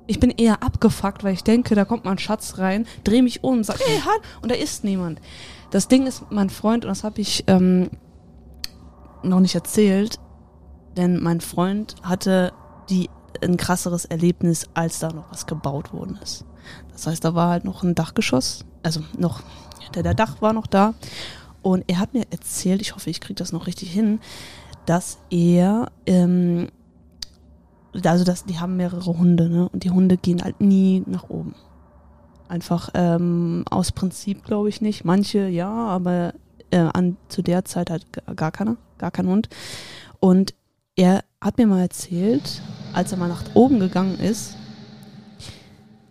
Ich bin eher abgefuckt, weil ich denke, da kommt mal ein Schatz rein, drehe mich um sage, hey, halt, und da ist niemand. Das Ding ist, mein Freund, und das habe ich ähm, noch nicht erzählt, denn mein Freund hatte die ein krasseres Erlebnis, als da noch was gebaut worden ist. Das heißt, da war halt noch ein Dachgeschoss, also noch, der, der Dach war noch da Und er hat mir erzählt, ich hoffe, ich kriege das noch richtig hin, dass er, ähm, also dass die haben mehrere Hunde, ne? Und die Hunde gehen halt nie nach oben. Einfach ähm, aus Prinzip glaube ich nicht. Manche ja, aber äh, an, zu der Zeit halt gar keiner, gar kein Hund. Und er hat mir mal erzählt, als er mal nach oben gegangen ist,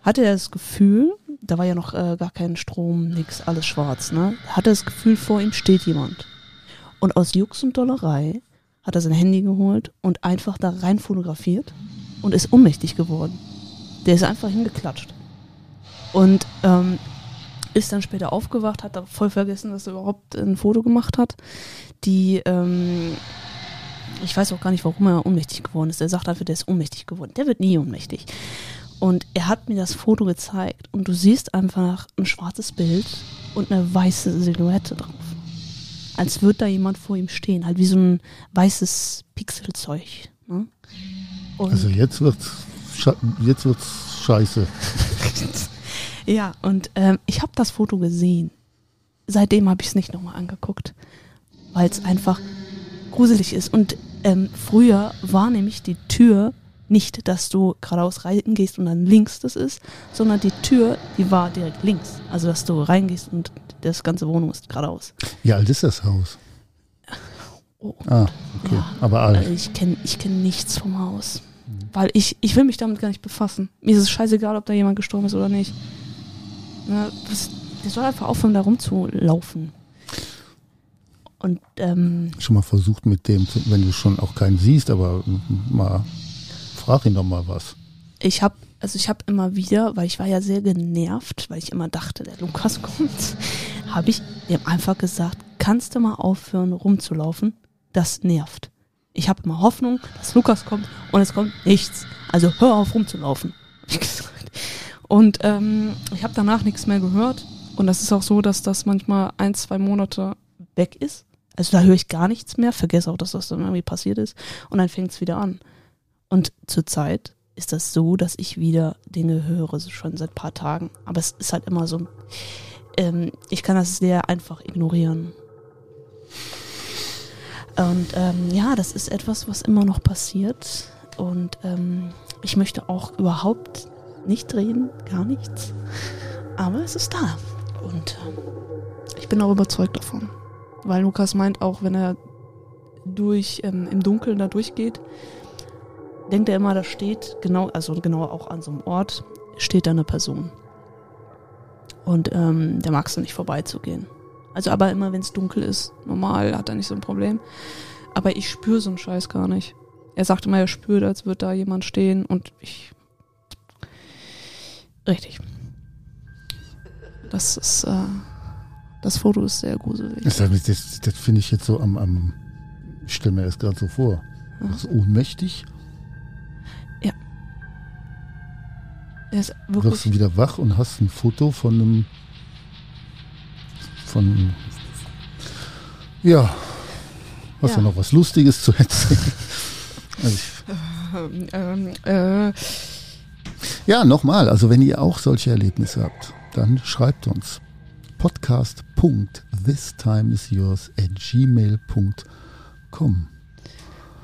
hatte er das Gefühl, da war ja noch äh, gar kein Strom, nix, alles schwarz, ne? Hatte das Gefühl, vor ihm steht jemand. Und aus Jux und Dollerei hat er sein Handy geholt und einfach da rein fotografiert und ist ohnmächtig geworden. Der ist einfach hingeklatscht. Und ähm, ist dann später aufgewacht, hat da voll vergessen, dass er überhaupt ein Foto gemacht hat. Die, ähm, ich weiß auch gar nicht, warum er ohnmächtig geworden ist. Er sagt einfach, der ist ohnmächtig geworden. Der wird nie ohnmächtig. Und er hat mir das Foto gezeigt und du siehst einfach ein schwarzes Bild und eine weiße Silhouette drauf. Als würde da jemand vor ihm stehen, halt wie so ein weißes Pixelzeug. Ne? also jetzt wird's, jetzt wird's scheiße. Ja, und ähm, ich habe das Foto gesehen. Seitdem habe ich es nicht nochmal angeguckt, weil es einfach gruselig ist. Und ähm, früher war nämlich die Tür nicht, dass du geradeaus reingehst und dann links das ist, sondern die Tür, die war direkt links. Also dass du reingehst und das ganze Wohnung ist geradeaus. Wie alt ist das Haus? Oh, Ah, okay. Ja. Aber alt. Also ich kenne ich kenn nichts vom Haus. Weil ich, ich will mich damit gar nicht befassen. Mir ist es scheißegal, ob da jemand gestorben ist oder nicht. Ne, das, der soll einfach aufhören, da rumzulaufen. Und ähm, Schon mal versucht mit dem, wenn du schon auch keinen siehst, aber mal frag ihn doch mal was. ich habe also ich habe immer wieder, weil ich war ja sehr genervt, weil ich immer dachte, der Lukas kommt, habe ich dem einfach gesagt, kannst du mal aufhören rumzulaufen? Das nervt. Ich habe immer Hoffnung, dass Lukas kommt und es kommt nichts. Also hör auf rumzulaufen. Und ähm, ich habe danach nichts mehr gehört. Und das ist auch so, dass das manchmal ein, zwei Monate weg ist. Also da höre ich gar nichts mehr, vergesse auch, dass das dann irgendwie passiert ist. Und dann fängt es wieder an. Und zurzeit ist das so, dass ich wieder Dinge höre, schon seit paar Tagen. Aber es ist halt immer so, ähm, ich kann das sehr einfach ignorieren. Und ähm, ja, das ist etwas, was immer noch passiert. Und ähm, ich möchte auch überhaupt nicht reden, gar nichts. Aber es ist da. Und ähm, ich bin auch überzeugt davon. Weil Lukas meint auch, wenn er durch ähm, im Dunkeln da durchgeht, denkt er immer, da steht genau, also genau auch an so einem Ort, steht da eine Person. Und ähm, der magst du nicht vorbeizugehen. Also aber immer, wenn es dunkel ist, normal, hat er nicht so ein Problem. Aber ich spüre so einen Scheiß gar nicht. Er sagt immer, er spürt, als würde da jemand stehen und ich. Richtig. Das ist, äh, das Foto ist sehr gruselig. Das, das, das finde ich jetzt so am, am ich stelle mir das gerade so vor. Das ist ohnmächtig, Er ist wirst du wieder wach und hast ein Foto von einem von ja, hast Ja. du noch was Lustiges zu erzählen? Also ich, Ähm, äh, ja, nochmal, also wenn ihr auch solche Erlebnisse habt, dann schreibt uns podcast.thistimeisyours at gmail.com.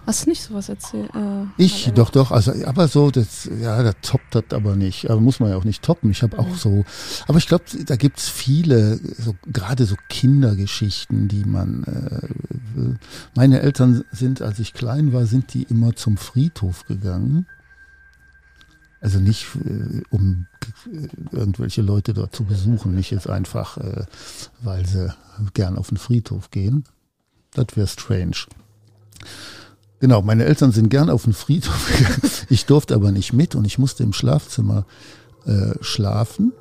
hast du nicht sowas erzählt? Äh, Ich, doch, doch, also, aber so, das, ja, da toppt das aber nicht. Aber muss man ja auch nicht toppen. Ich habe auch so, aber ich glaube, da gibt's viele, so, gerade so Kindergeschichten, die man, äh, meine Eltern sind, als ich klein war, sind die immer zum Friedhof gegangen. Also nicht, äh, um äh, irgendwelche Leute dort zu besuchen, nicht jetzt einfach, äh, weil sie gern auf den Friedhof gehen. Das wäre strange. Genau, meine Eltern sind gern auf den Friedhof gegangen. Ich durfte aber nicht mit und ich musste im Schlafzimmer äh, schlafen.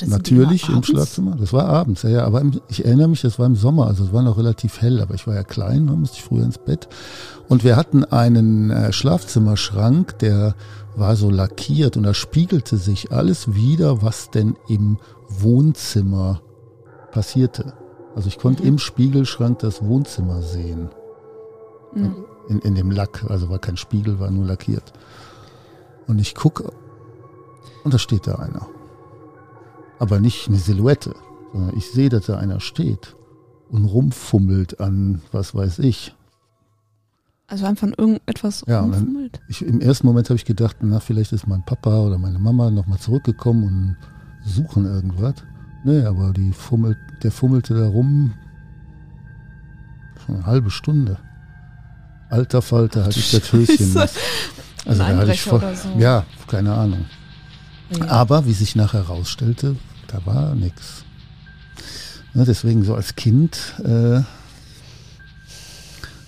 Die Natürlich im? Schlafzimmer. Das war abends, ja, ja. Aber im, ich erinnere mich, das war im Sommer, also es war noch relativ hell, aber ich war ja klein, da musste ich früher ins Bett. Und wir hatten einen äh, Schlafzimmerschrank, der war so lackiert und da spiegelte sich alles wieder, was denn im Wohnzimmer passierte. Also ich konnte Mhm. im Spiegelschrank das Wohnzimmer sehen. Mhm. In, in dem Lack, also war kein Spiegel, war nur lackiert. Und ich gucke und da steht da einer. Aber nicht eine Silhouette, sondern ich sehe, dass da einer steht. und rumfummelt an, was weiß ich. Also einfach an irgendetwas Ja, rumfummelt. ich Im ersten Moment habe ich gedacht, na, vielleicht ist mein Papa oder meine Mama nochmal zurückgekommen und suchen irgendwas. Nee, aber die fummelt, der fummelte da rum schon eine halbe Stunde. Alter Falter, hatte ich das Höschen. Also da hatte ich voll, so. ja, keine Ahnung. Ja. Aber wie sich nachher herausstellte, da war nichts. Ja, deswegen so als Kind, äh,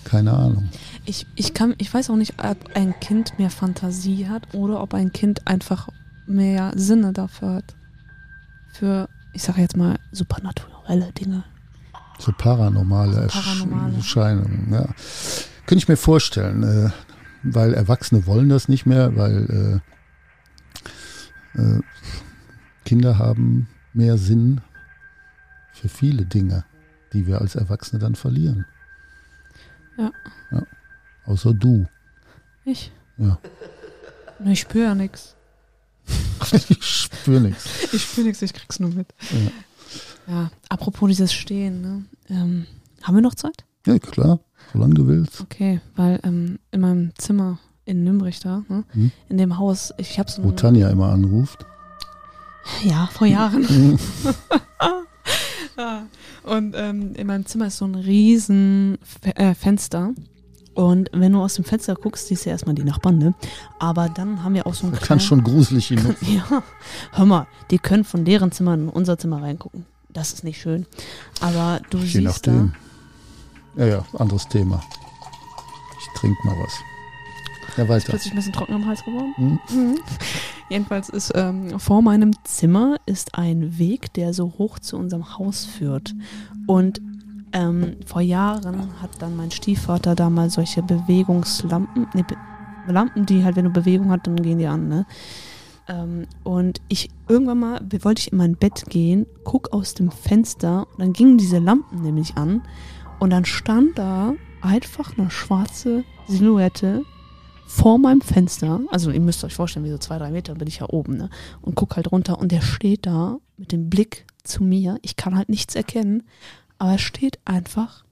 keine Ahnung. Ich, ich, kann, ich weiß auch nicht, ob ein Kind mehr Fantasie hat oder ob ein Kind einfach mehr Sinne dafür hat. Für, ich sage jetzt mal, supernaturelle Dinge. So paranormale, Paranormale. Erscheinungen, ja. Könnte ich mir vorstellen, äh, weil Erwachsene wollen das nicht mehr, weil äh, äh, Kinder haben mehr Sinn für viele Dinge, die wir als Erwachsene dann verlieren. Ja. ja. Außer du. Ich? Ja. Ich spüre ja nichts. Ich spüre nichts. Ich spüre nichts, ich krieg's nur mit. Ja. Ja, apropos dieses Stehen, ne? Ähm, haben wir noch Zeit? Ja, klar, solange du willst. Okay, weil ähm, in meinem Zimmer in Nürnberg da, ne? Hm. in dem Haus, ich habe so Wo Tanja immer anruft. ja, vor Jahren. Mhm. Ah, Und ähm, in meinem Zimmer ist so ein riesen Fe äh, Fenster. Und wenn du aus dem Fenster guckst, siehst du erstmal die Nachbarn, ne? Aber dann haben wir auch so ein Kann schon gruselig hin. Ja, hör mal, die können von deren Zimmer in unser Zimmer reingucken. Das ist nicht schön. Aber du Je siehst nachdem. Ja, ja, anderes Thema. Ich trinke mal was. Ja, da, ist weiter. plötzlich ein bisschen trocken am Hals geworden. Hm? Mhm. Jedenfalls ist ähm, vor meinem Zimmer ist ein Weg, der so hoch zu unserem Haus führt. Und ähm, vor Jahren hat dann mein Stiefvater da mal solche Bewegungslampen, nee, Be Lampen, die halt, wenn du Bewegung hast, dann gehen die an, ne? Ähm, und ich irgendwann mal wollte ich in mein Bett gehen, guck aus dem Fenster und dann gingen diese Lampen nämlich an und dann stand da einfach eine schwarze Silhouette vor meinem Fenster, also ihr müsst euch vorstellen, wie so zwei, drei Meter bin ich ja oben, ne? Und guck halt runter und der steht da mit dem Blick zu mir. Ich kann halt nichts erkennen, aber es steht einfach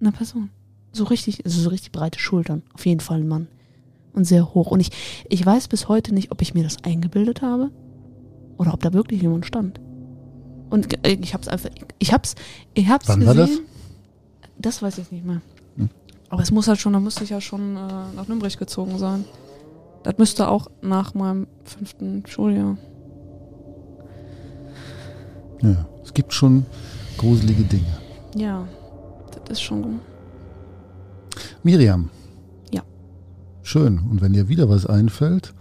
eine Person. So richtig, also so richtig breite Schultern. Auf jeden Fall ein Mann. Und sehr hoch. Und ich, ich weiß bis heute nicht, ob ich mir das eingebildet habe oder ob da wirklich jemand stand. Und ich hab's einfach, ich hab's, ich hab's Wann gesehen. war das? Das weiß ich nicht mehr. Hm. Aber es muss halt schon, da müsste ich ja schon äh, nach Nürnberg gezogen sein. Das müsste auch nach meinem fünften Schuljahr. Ja, es gibt schon gruselige Dinge. Ja, das ist schon gut. Miriam. Ja. Schön. Und wenn dir wieder was einfällt,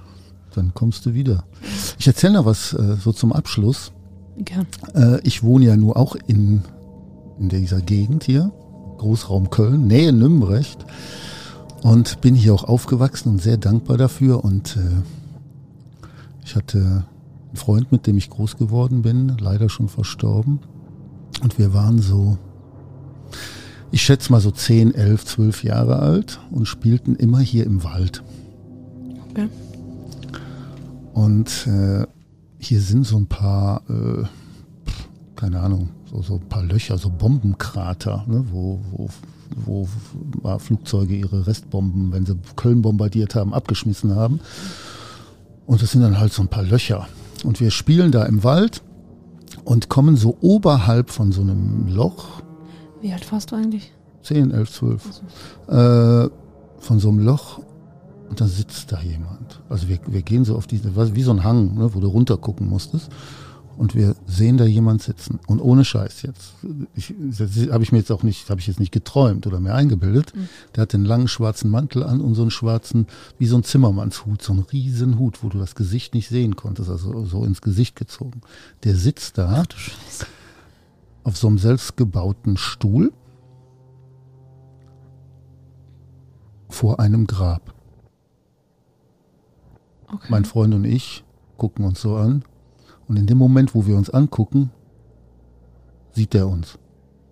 dann kommst du wieder. Ich erzähle noch was äh, so zum Abschluss. Gern. Äh, ich wohne ja nur auch in, in dieser Gegend hier, Großraum Köln, Nähe Nümbrecht. Und bin hier auch aufgewachsen und sehr dankbar dafür. Und äh, ich hatte einen Freund, mit dem ich groß geworden bin, leider schon verstorben. Und wir waren so, ich schätze mal so 10, 11, 12 Jahre alt und spielten immer hier im Wald. Okay. Und äh, hier sind so ein paar, äh, keine Ahnung, so, so ein paar Löcher, so Bombenkrater, ne, wo, wo, wo mal Flugzeuge ihre Restbomben, wenn sie Köln bombardiert haben, abgeschmissen haben. Und das sind dann halt so ein paar Löcher. Und wir spielen da im Wald und kommen so oberhalb von so einem Loch, Wie alt warst du eigentlich? 10, 11, 12, Also, äh, von so einem Loch und da sitzt da jemand. Also wir, wir gehen so auf diese, was- wie so ein Hang, ne, wo du runter gucken musstest. Und wir sehen da jemand sitzen. Und ohne Scheiß jetzt. Ich, das habe ich mir jetzt auch nicht, habe ich jetzt nicht geträumt oder mir eingebildet. Mhm. Der hat den langen schwarzen Mantel an und so einen schwarzen, wie so ein Zimmermannshut, so einen riesen Hut, wo du das Gesicht nicht sehen konntest, also so ins Gesicht gezogen. Der sitzt da Ach auf so einem selbstgebauten Stuhl vor einem Grab. Okay. Mein Freund und ich gucken uns so an. Und in dem Moment, wo wir uns angucken, sieht er uns.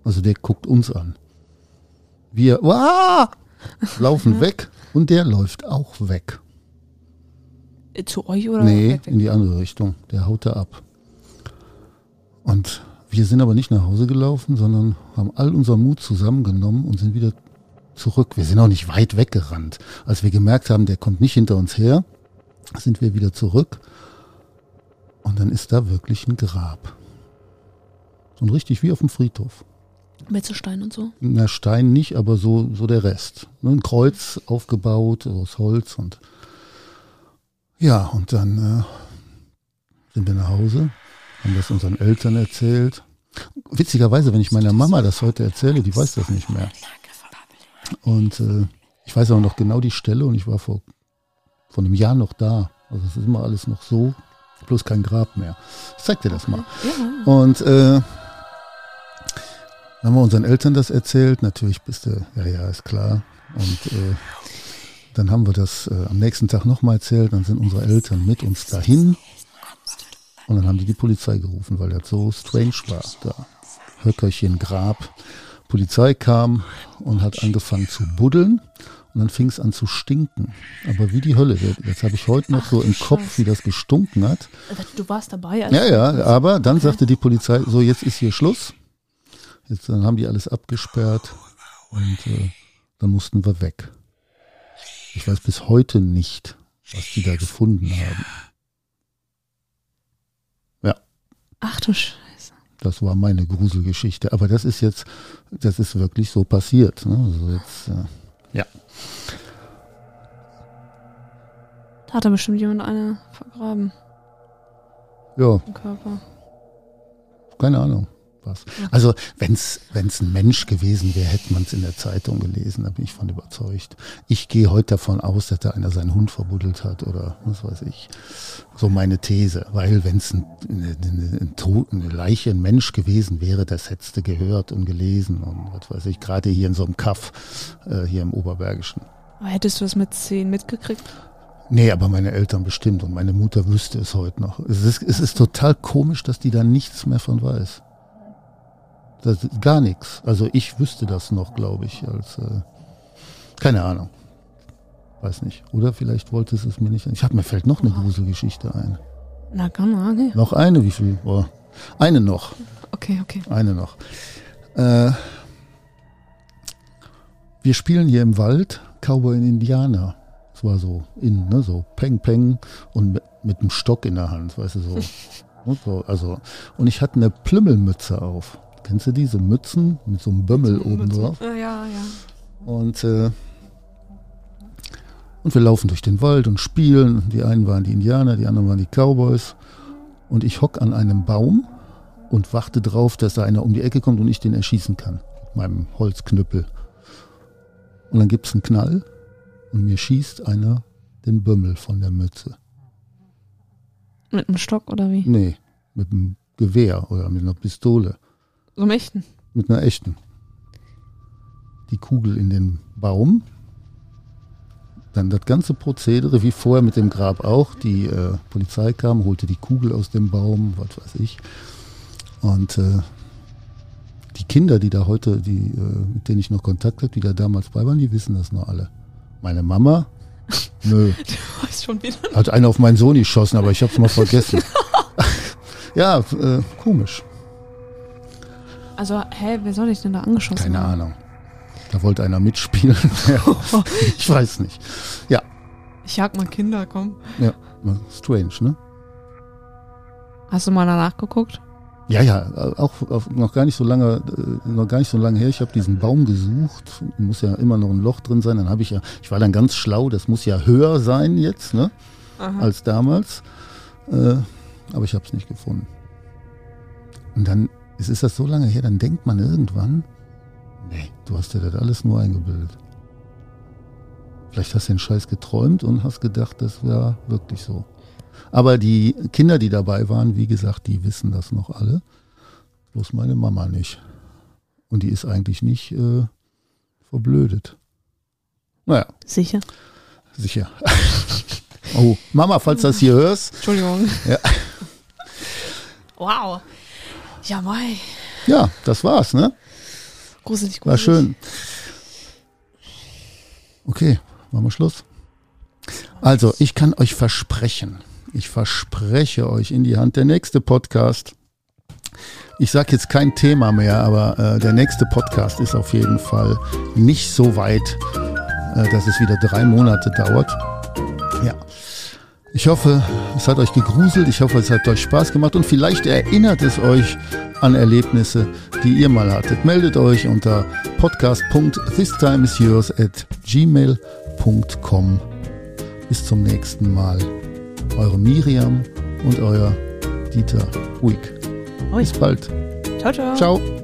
Also der guckt uns an. Wir Wah! laufen weg und der läuft auch weg. Äh, Zu euch oder? nee, weg, weg? in die andere Richtung. Der haut da ab. Und Wir sind aber nicht nach Hause gelaufen, sondern haben all unseren Mut zusammengenommen und sind wieder zurück. Wir sind auch nicht weit weggerannt. Als wir gemerkt haben, der kommt nicht hinter uns her, sind wir wieder zurück. Und dann ist da wirklich ein Grab. Und richtig wie auf dem Friedhof. Mit so Stein und so? Na, Stein nicht, aber so, so der Rest. Ne, ein Kreuz aufgebaut aus Holz und ja, und dann äh, sind wir nach Hause, haben das unseren Eltern erzählt. Witzigerweise, wenn ich meiner Mama das heute erzähle, die weiß das nicht mehr. Und äh, ich weiß auch noch genau die Stelle und ich war vor, vor einem Jahr noch da. Also es ist immer alles noch so, bloß kein Grab mehr. Ich zeig dir das mal. Ja. Und äh, haben wir unseren Eltern das erzählt. Natürlich bist du, ja, ja, ist klar. Und äh, dann haben wir das äh, am nächsten Tag nochmal erzählt. Dann sind unsere Eltern mit uns dahin. Und dann haben die die Polizei gerufen, weil das so strange war. Da Höckerchen, Grab. Polizei kam und hat angefangen zu buddeln. Und dann fing es an zu stinken. Aber wie die Hölle. Jetzt habe ich heute noch Ach, so im Scheiße. Kopf, wie das gestunken hat. Du warst dabei. Als Ja, ja, aber dann sagte die Polizei, so jetzt ist hier Schluss. Jetzt dann haben die alles abgesperrt und äh, dann mussten wir weg. Ich weiß bis heute nicht, was die da gefunden haben. Ach du Scheiße. Das war meine Gruselgeschichte. Aber das ist jetzt, das ist wirklich so passiert. Ne? Also jetzt, äh, ja. Da hat er bestimmt jemand eine vergraben Ja, im Körper. keine Ahnung. Was. Also wenn es ein Mensch gewesen wäre, hätte man es in der Zeitung gelesen, da bin ich von überzeugt. Ich gehe heute davon aus, dass da einer seinen Hund verbuddelt hat oder was weiß ich. So meine These. Weil wenn es ein, eine, eine, eine Leiche, ein Mensch gewesen wäre, das hättest du gehört und gelesen und was weiß ich, gerade hier in so einem Kaff, äh, hier im Oberbergischen. Hättest du das mit zehn mitgekriegt? Nee, aber meine Eltern bestimmt und meine Mutter wüsste es heute noch. Es ist, es ist total komisch, dass die da nichts mehr von weiß. Das ist gar nichts. Also ich wüsste das noch, glaube ich, als äh, keine Ahnung. Weiß nicht. Oder vielleicht wollte es es mir nicht. Ich habe mir fällt noch eine Gruselgeschichte ein. Na, kann man. Noch eine, wie viel? Oh, eine noch. Okay, okay. Eine noch. Äh, wir spielen hier im Wald Cowboy und Indianer. Es war so in, ne, so Peng Peng und mit, mit einem Stock in der Hand, weißt du, so. Und so also, und ich hatte eine Plümmelmütze auf. Kennst du diese Mützen mit so einem Bömmel oben drauf? Ja, ja, ja. Und, äh, und wir laufen durch den Wald und spielen. Die einen waren die Indianer, die anderen waren die Cowboys. Und ich hock an einem Baum und warte drauf, dass da einer um die Ecke kommt und ich den erschießen kann. Mit meinem Holzknüppel. Und dann gibt's einen Knall und mir schießt einer den Bömmel von der Mütze. Mit einem Stock oder wie? Nee, mit einem Gewehr oder mit einer Pistole. Einem echten. Mit einer echten. Die Kugel in den Baum. Dann das ganze Prozedere, wie vorher mit dem Grab auch. Die äh, Polizei kam, holte die Kugel aus dem Baum, was weiß ich. Und äh, die Kinder, die da heute, die, äh, mit denen ich noch Kontakt habe, die da damals bei waren, die wissen das noch alle. Meine Mama, nö, Du weißt schon wieder. hat einer auf meinen Sohn geschossen, aber ich hab's mal vergessen. ja, äh, komisch. Also, hä, wer soll ich denn da angeschossen Keine haben? Ahnung. Da wollte einer mitspielen. ich weiß nicht. Ja, Ich jag mal Kinder, komm. ja, strange, ne? Hast du mal danach geguckt? Ja, ja, auch, auch noch gar nicht so lange, äh, noch gar nicht so lange her. Ich habe diesen Baum gesucht. Muss ja immer noch ein Loch drin sein. Dann habe ich ja, ich war dann ganz schlau. Das muss ja höher sein jetzt, ne, Aha. als damals. Äh, aber ich habe es nicht gefunden. Und dann es ist das so lange her. Dann denkt man irgendwann, nee, du hast dir das alles nur eingebildet. Vielleicht hast du den Scheiß geträumt und hast gedacht, das wäre wirklich so. Aber die Kinder, die dabei waren, wie gesagt, die wissen das noch alle. Bloß meine Mama nicht. Und die ist eigentlich nicht äh, verblödet. Naja, Sicher. sicher. oh, Mama, falls du das hier hörst. Entschuldigung. Ja. Wow. Ja, mei. Ja, das war's, ne? Gruselig, gruselig. War schön. Okay, machen wir Schluss. Also, ich kann euch versprechen, ich verspreche euch in die Hand, der nächste Podcast, Ich sage jetzt kein Thema mehr, aber äh, der nächste Podcast ist auf jeden Fall nicht so weit, äh, dass es wieder drei Monate dauert. Ich hoffe, es hat euch gegruselt, ich hoffe, es hat euch Spaß gemacht und vielleicht erinnert es euch an Erlebnisse, die ihr mal hattet. Meldet euch unter podcast.thistimeisyours at gmail.com. Bis zum nächsten Mal. Eure Miriam und euer Dieter Uig. Bis bald. Ciao, ciao. Ciao.